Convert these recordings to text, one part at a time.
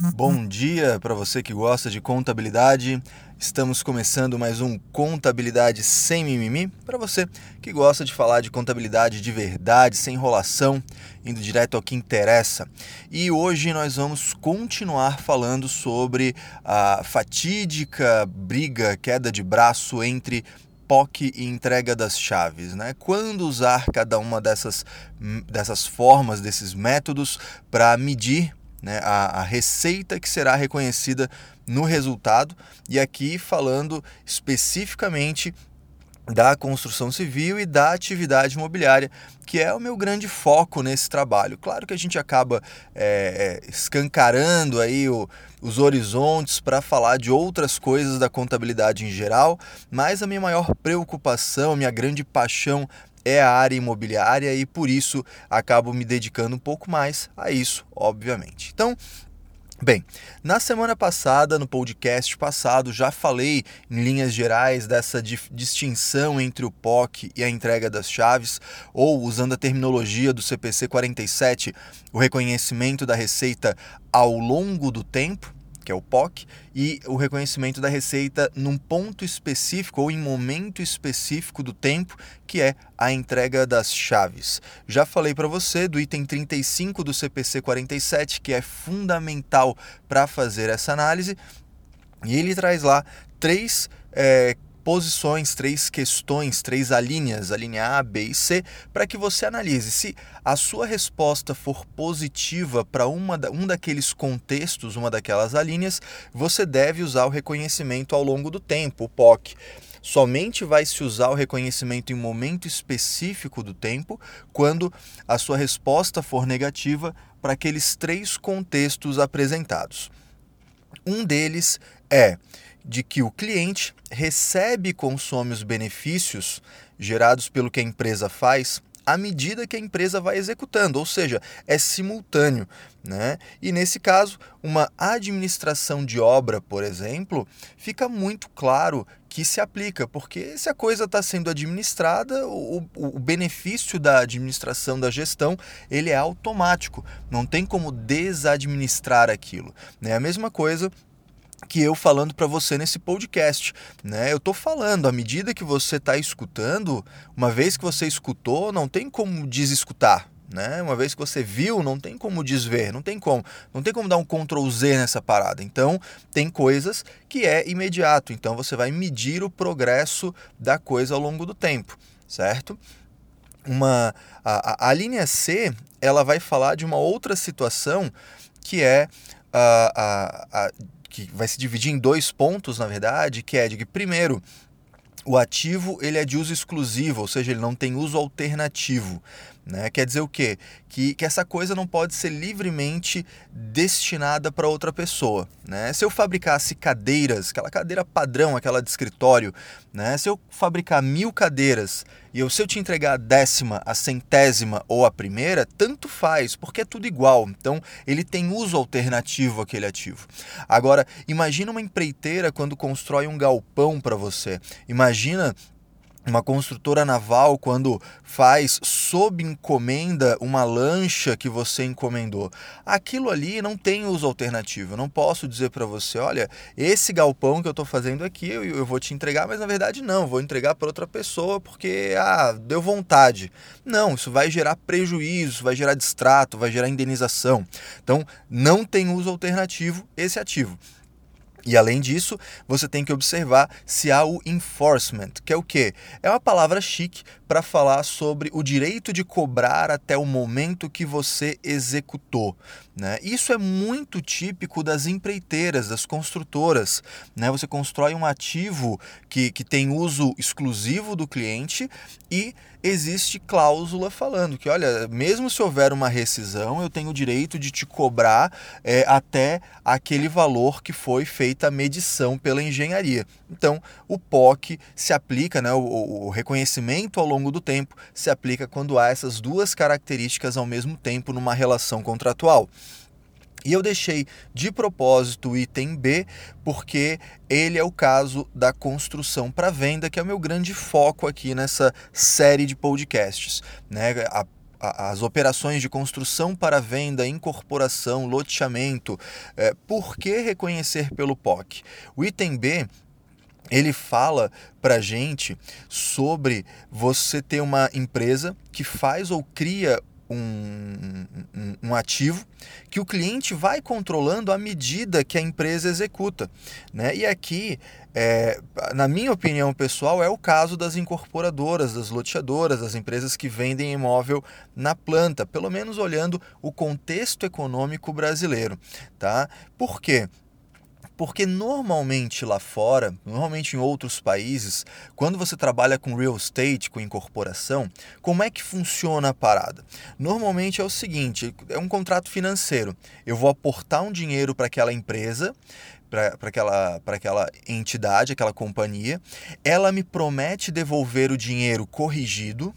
Bom dia para você que gosta de contabilidade. Estamos começando mais um Contabilidade sem mimimi para você que gosta de falar de contabilidade de verdade, sem enrolação, indo direto ao que interessa. E hoje nós vamos continuar falando sobre a fatídica briga, queda de braço entre POC e entrega das chaves, né? Quando usar cada uma dessas, dessas formas, desses métodos para medir né, a, a receita que será reconhecida no resultado, e aqui falando especificamente da construção civil e da atividade imobiliária, que é o meu grande foco nesse trabalho. Claro que a gente acaba é, é escancarando aí o, os horizontes para falar de outras coisas da contabilidade em geral, mas a minha maior preocupação, minha grande paixão é a área imobiliária e por isso acabo me dedicando um pouco mais a isso, obviamente. Então, Bem, na semana passada, no podcast passado, já falei em linhas gerais dessa distinção entre o POC e a entrega das chaves, ou usando a terminologia do CPC 47, o reconhecimento da receita ao longo do tempo que é o POC, e o reconhecimento da receita num ponto específico ou em momento específico do tempo, que é a entrega das chaves. Já falei para você do item 35 do CPC 47, que é fundamental para fazer essa análise, e ele traz lá três é, posições, três questões, três alíneas, a linha A, B e C, para que você analise se a sua resposta for positiva para uma um daqueles contextos, uma daquelas alíneas, você deve usar o reconhecimento ao longo do tempo, o POC. Somente vai se usar o reconhecimento em momento específico do tempo quando a sua resposta for negativa para aqueles três contextos apresentados. Um deles é de que o cliente recebe e consome os benefícios gerados pelo que a empresa faz à medida que a empresa vai executando, ou seja, é simultâneo. Né? E nesse caso, uma administração de obra, por exemplo, fica muito claro que se aplica, porque se a coisa está sendo administrada, o, o, benefício da administração, da gestão, ele é automático, não tem como desadministrar aquilo. Né? A mesma coisa que eu falando para você nesse podcast, né? Eu tô falando, à medida que você está escutando, uma vez que você escutou, não tem como desescutar, né? Uma vez que você viu, não tem como desver, não tem como, não tem como dar um Ctrl Z nessa parada. Então, tem coisas que é imediato, então você vai medir o progresso da coisa ao longo do tempo, certo? Uma a, a, a linha C, ela vai falar de uma outra situação que é a, a, a que vai se dividir em dois pontos, na verdade, que é de que, primeiro, o ativo ele é de uso exclusivo, ou seja, ele não tem uso alternativo. Né? Quer dizer o quê? Que, que essa coisa não pode ser livremente destinada para outra pessoa. Né? Se eu fabricasse cadeiras, aquela cadeira padrão, aquela de escritório, né? se eu fabricar mil cadeiras e eu, se eu te entregar a décima, a centésima ou a primeira, tanto faz, porque é tudo igual. Então, ele tem uso alternativo aquele ativo. Agora, imagina uma empreiteira quando constrói um galpão para você. Imagina uma construtora naval quando faz sob encomenda uma lancha que você encomendou. Aquilo ali não tem uso alternativo. Eu não posso dizer para você, olha, esse galpão que eu estou fazendo aqui eu, eu, vou te entregar, mas na verdade não, vou entregar para outra pessoa porque ah, deu vontade. Não, isso vai gerar prejuízo, vai gerar distrato, vai gerar indenização. Então, não tem uso alternativo esse ativo. E além disso, você tem que observar se há o enforcement, que é o quê? É uma palavra chique para falar sobre o direito de cobrar até o momento que você executou. Né? Isso é muito típico das empreiteiras, das construtoras. Né? Você constrói um ativo que, que tem uso exclusivo do cliente e existe cláusula falando que, olha, mesmo se houver uma rescisão, eu tenho o direito de te cobrar é, até aquele valor que foi feita a medição pela engenharia. Então, o POC se aplica, né, o, o reconhecimento ao longo do tempo se aplica quando há essas duas características ao mesmo tempo numa relação contratual. E eu deixei de propósito o item B, porque ele é o caso da construção para venda, que é o meu grande foco aqui nessa série de podcasts. Né? A, as operações de construção para venda, incorporação, loteamento. É, por que reconhecer pelo POC? O item B ele fala para gente sobre você ter uma empresa que faz ou cria um, um, um, ativo que o cliente vai controlando à medida que a empresa executa. Né? E aqui, é, na minha opinião pessoal, é o caso das incorporadoras, das loteadoras, das empresas que vendem imóvel na planta, pelo menos olhando o contexto econômico brasileiro. Tá? Por quê? Porque normalmente lá fora, normalmente em outros países, quando você trabalha com real estate, com incorporação, como é que funciona a parada? Normalmente é o seguinte: é um contrato financeiro. Eu vou aportar um dinheiro para aquela empresa, para aquela, aquela entidade, aquela companhia, ela me promete devolver o dinheiro corrigido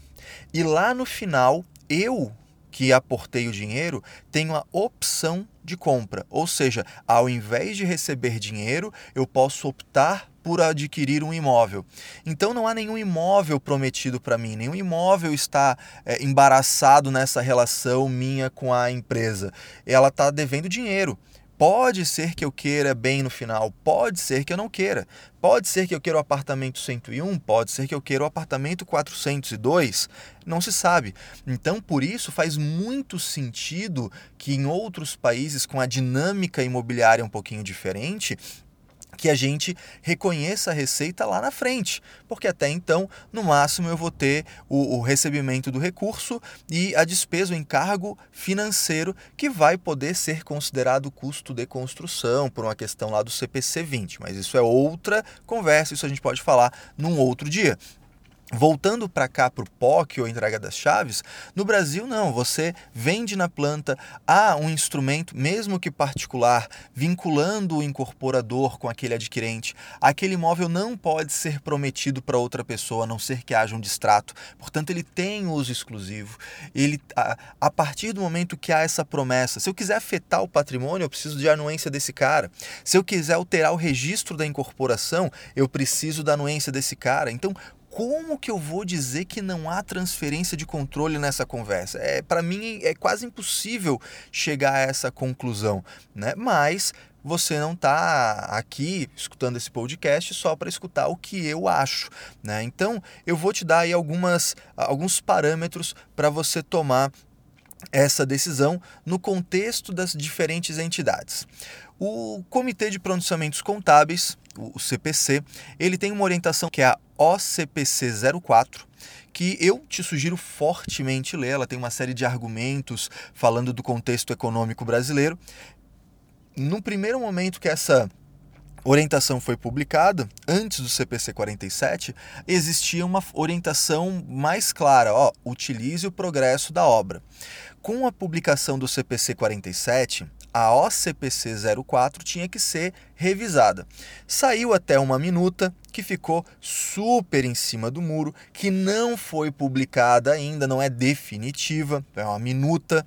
e lá no final eu que aportei o dinheiro, tenho a opção de compra. Ou seja, ao invés de receber dinheiro, eu posso optar por adquirir um imóvel. Então não há nenhum imóvel prometido para mim, nenhum imóvel está é, embaraçado nessa relação minha com a empresa. Ela está devendo dinheiro. Pode ser que eu queira bem no final, pode ser que eu não queira. Pode ser que eu queira o apartamento 101, pode ser que eu queira o apartamento 402, não se sabe. Então, por isso, faz muito sentido que em outros países com a dinâmica imobiliária um pouquinho diferente, que a gente reconheça a receita lá na frente, porque até então, no máximo, eu vou ter o, o, recebimento do recurso e a despesa, o encargo financeiro, que vai poder ser considerado custo de construção, por uma questão lá do CPC 20. Mas isso é outra conversa, isso a gente pode falar num outro dia. Voltando para cá para o POC ou entrega das chaves, no Brasil não, você vende na planta, há um instrumento, mesmo que particular, vinculando o incorporador com aquele adquirente. Aquele imóvel não pode ser prometido para outra pessoa, a não ser que haja um distrato. Portanto, ele tem uso exclusivo. Ele, a, a partir do momento que há essa promessa, se eu quiser afetar o patrimônio, eu preciso de anuência desse cara. Se eu quiser alterar o registro da incorporação, eu preciso da anuência desse cara. Então, como que eu vou dizer que não há transferência de controle nessa conversa? É, para mim é quase impossível chegar a essa conclusão, né? Mas você não está aqui escutando esse podcast só para escutar o que eu acho, né? Então eu vou te dar aí algumas, alguns parâmetros para você tomar essa decisão no contexto das diferentes entidades. O Comitê de Pronunciamentos Contábeis, o CPC, ele tem uma orientação que é a OCPC 04, que eu te sugiro fortemente ler. Ela tem uma série de argumentos falando do contexto econômico brasileiro. No primeiro momento que essa orientação foi publicada, antes do CPC 47, existia uma orientação mais clara, ó, utilize o progresso da obra. Com a publicação do CPC 47, a OCPC 04 tinha que ser revisada. Saiu até uma minuta que ficou super em cima do muro, que não foi publicada ainda, não é definitiva, é uma minuta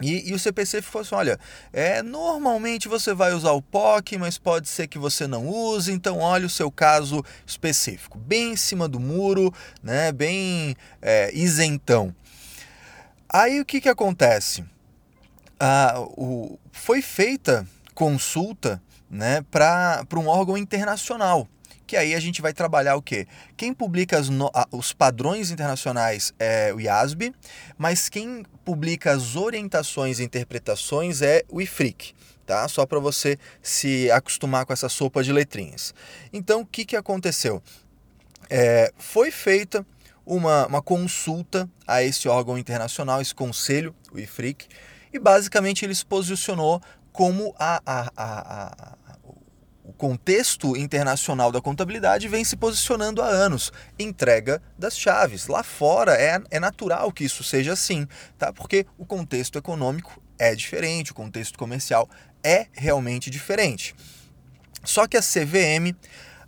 e, e, o CPC ficou assim: olha, é, normalmente você vai usar o POC, mas pode ser que você não use, então olha o seu caso específico, bem em cima do muro, né, bem é, isentão. Aí o que, que acontece? Ah, o, foi feita consulta né, para um órgão internacional. Que aí a gente vai trabalhar o quê? Quem publica no, os padrões internacionais é o IASB, mas quem publica as orientações e interpretações é o IFRIC. Tá? Só para você se acostumar com essa sopa de letrinhas. Então, o que, que aconteceu? É, foi feita uma, uma consulta a esse órgão internacional, esse conselho, o IFRIC, e basicamente ele se posicionou como a, a, a, o contexto internacional da contabilidade vem se posicionando há anos. Entrega das chaves. Lá fora é, é natural que isso seja assim, tá? porque o contexto econômico é diferente, o contexto comercial é realmente diferente. Só que a CVM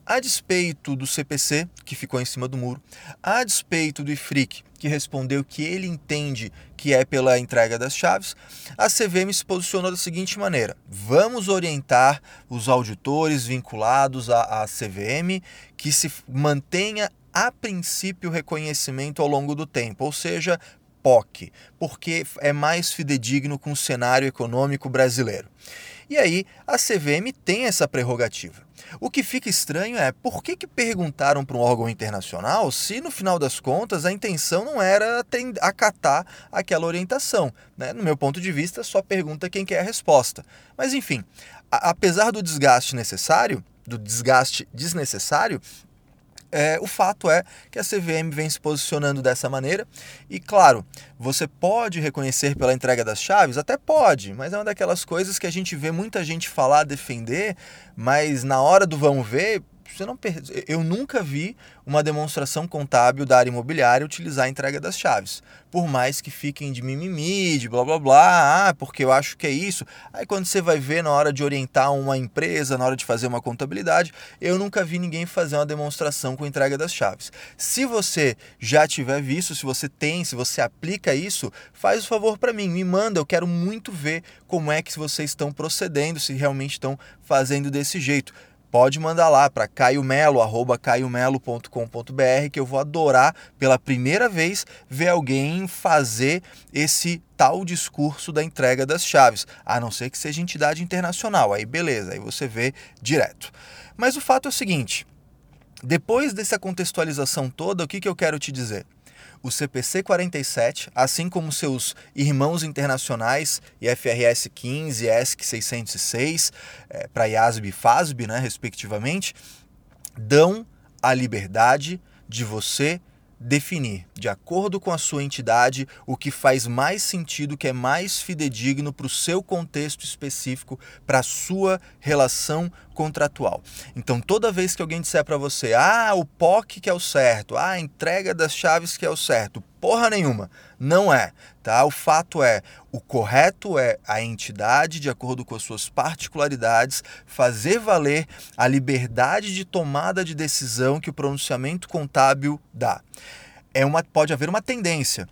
a despeito do CPC, que ficou em cima do muro, a despeito do IFRIC, que respondeu que ele entende que é pela entrega das chaves, a CVM se posicionou da seguinte maneira: vamos orientar os auditores vinculados à, à CVM que se mantenha a princípio reconhecimento ao longo do tempo, ou seja, POC, porque é mais fidedigno com o cenário econômico brasileiro. E aí a CVM tem essa prerrogativa. O que fica estranho é por que, que perguntaram para um órgão internacional se, no final das contas, a intenção não era acatar aquela orientação. Né? No meu ponto de vista, só pergunta quem quer a resposta. Mas, enfim, apesar do desgaste necessário, do desgaste desnecessário, é, o fato é que a CVM vem se posicionando dessa maneira e, claro, você pode reconhecer pela entrega das chaves? Até pode, mas é uma daquelas coisas que a gente vê muita gente falar, defender, mas na hora do vamos ver, você não. Eu nunca vi uma demonstração contábil da área imobiliária utilizar a entrega das chaves. Por mais que fiquem de mimimi, de blá blá blá, ah, porque eu acho que é isso. Aí quando você vai ver na hora de orientar uma empresa, na hora de fazer uma contabilidade, eu nunca vi ninguém fazer uma demonstração com entrega das chaves. Se você já tiver visto, se você tem, se você aplica isso, faz o favor para mim, me manda, eu quero muito ver como é que vocês estão procedendo, se realmente estão fazendo desse jeito pode mandar lá para caiomelo@caiomelo.com.br que eu vou adorar pela primeira vez ver alguém fazer esse tal discurso da entrega das chaves, a não ser que seja entidade internacional. Aí beleza, aí você vê direto. Mas o fato é o seguinte, depois dessa contextualização toda, o que, que eu quero te dizer? O CPC 47, assim como seus irmãos internacionais, IFRS 15 e ESC 606, é, para IASB e FASB, né, respectivamente, dão a liberdade de você definir, de acordo com a sua entidade, o que faz mais sentido, que é mais fidedigno para o seu contexto específico, para a sua relação contratual. Então, toda vez que alguém disser para você, ah, o POC que é o certo, ah, a entrega das chaves que é o certo, porra nenhuma, não é, tá? O fato é, o correto é a entidade, de acordo com as suas particularidades, fazer valer a liberdade de tomada de decisão que o pronunciamento contábil dá. É uma, pode haver uma tendência,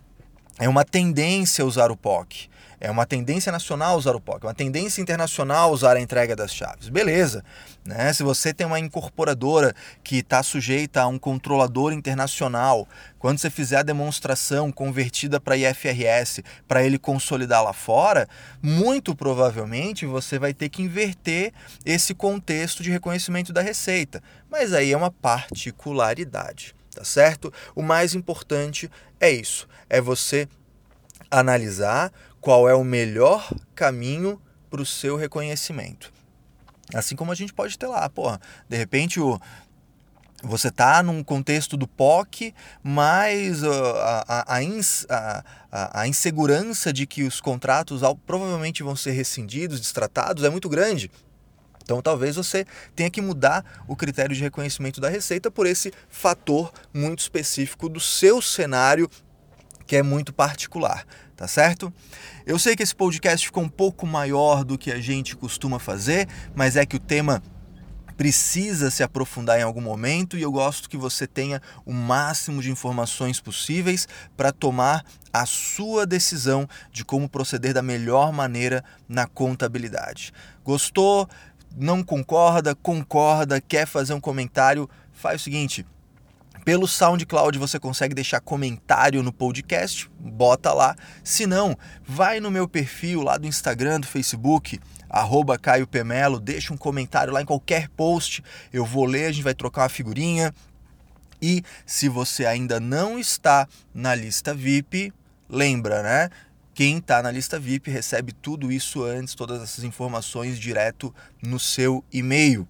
é uma tendência usar o POC. É uma tendência nacional usar o POC, é uma tendência internacional usar a entrega das chaves. Beleza. Né? Se você tem uma incorporadora que está sujeita a um controlador internacional, quando você fizer a demonstração convertida para IFRS para ele consolidar lá fora, muito provavelmente você vai ter que inverter esse contexto de reconhecimento da receita. Mas aí é uma particularidade, tá certo? O mais importante é isso, é você analisar qual é o melhor caminho para o seu reconhecimento. Assim como a gente pode ter lá, porra, de repente o, você está num contexto do POC, mas a, a, a, a, insegurança de que os contratos provavelmente vão ser rescindidos, destratados, é muito grande. Então talvez você tenha que mudar o critério de reconhecimento da receita por esse fator muito específico do seu cenário que é muito particular, tá certo? Eu sei que esse podcast ficou um pouco maior do que a gente costuma fazer, mas é que o tema precisa se aprofundar em algum momento e eu gosto que você tenha o máximo de informações possíveis para tomar a sua decisão de como proceder da melhor maneira na contabilidade. Gostou? Não concorda? Concorda? Quer fazer um comentário? Faz o seguinte, pelo SoundCloud você consegue deixar comentário no podcast, bota lá. Se não, vai no meu perfil lá do Instagram, do Facebook, arroba Caio Pemelo, deixa um comentário lá em qualquer post, eu vou ler, a gente vai trocar uma figurinha. E se você ainda não está na lista VIP, lembra, né? Quem está na lista VIP recebe tudo isso antes, todas essas informações direto no seu e-mail.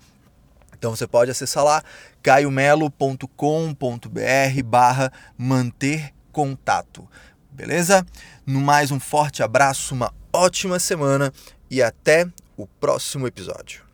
Então você pode acessar lá caiomelo.com.br barra manter contato. Beleza? No mais um forte abraço, uma ótima semana e até o próximo episódio.